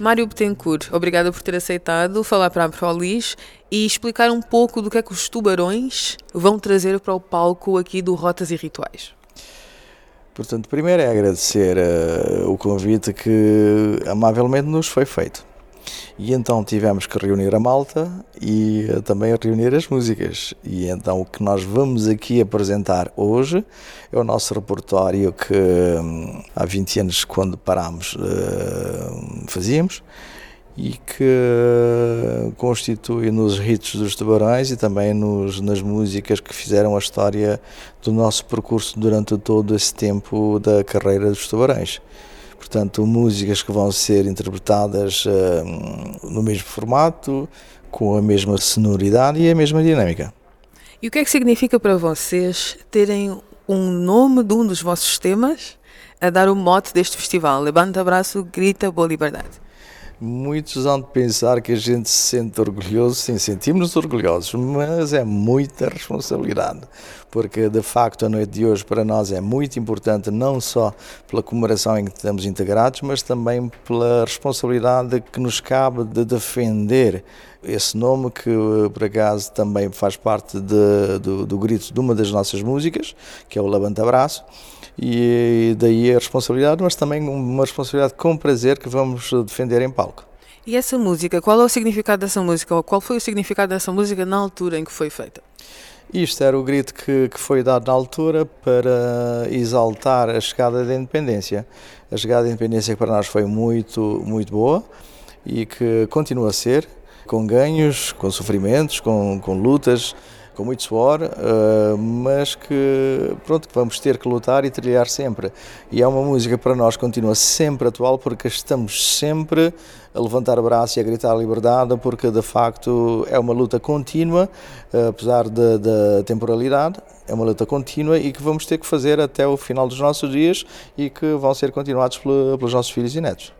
Mário Betancourt, obrigada por ter aceitado falar para a Afrolis e explicar um pouco do que é que os tubarões vão trazer para o palco aqui do Rotas e Rituais. Portanto, primeiro é agradecer uh, o convite que amavelmente nos foi feito. E então tivemos que reunir a malta e uh, também reunir as músicas. E então o que nós vamos aqui apresentar hoje é o nosso repertório que um, há 20 anos, quando parámos, uh, fazíamos e que constitui nos ritos dos tubarões e também nos, nas músicas que fizeram a história do nosso percurso durante todo esse tempo da carreira dos tubarões. Portanto, músicas que vão ser interpretadas uh, no mesmo formato, com a mesma sonoridade e a mesma dinâmica. E o que é que significa para vocês terem um nome de um dos vossos temas a dar o mote deste festival? Levanta abraço, grita, boa liberdade. Muitos hão de pensar que a gente se sente orgulhoso, sim, sentimos-nos orgulhosos, mas é muita responsabilidade, porque de facto a noite de hoje para nós é muito importante, não só pela comemoração em que estamos integrados, mas também pela responsabilidade que nos cabe de defender esse nome que por acaso também faz parte de, do, do grito de uma das nossas músicas, que é o Levanta Abraço e daí a responsabilidade, mas também uma responsabilidade com prazer que vamos defender em palco. E essa música, qual é o significado dessa música? Ou qual foi o significado dessa música na altura em que foi feita? Isto era o grito que, que foi dado na altura para exaltar a chegada da independência. A chegada da independência que para nós foi muito, muito boa e que continua a ser, com ganhos, com sofrimentos, com, com lutas, com muito suor, uh, mas que pronto, vamos ter que lutar e trilhar sempre. E é uma música para nós continua sempre atual porque estamos sempre a levantar o braço e a gritar a liberdade, porque de facto é uma luta contínua, uh, apesar da temporalidade, é uma luta contínua e que vamos ter que fazer até o final dos nossos dias e que vão ser continuados pelos nossos filhos e netos.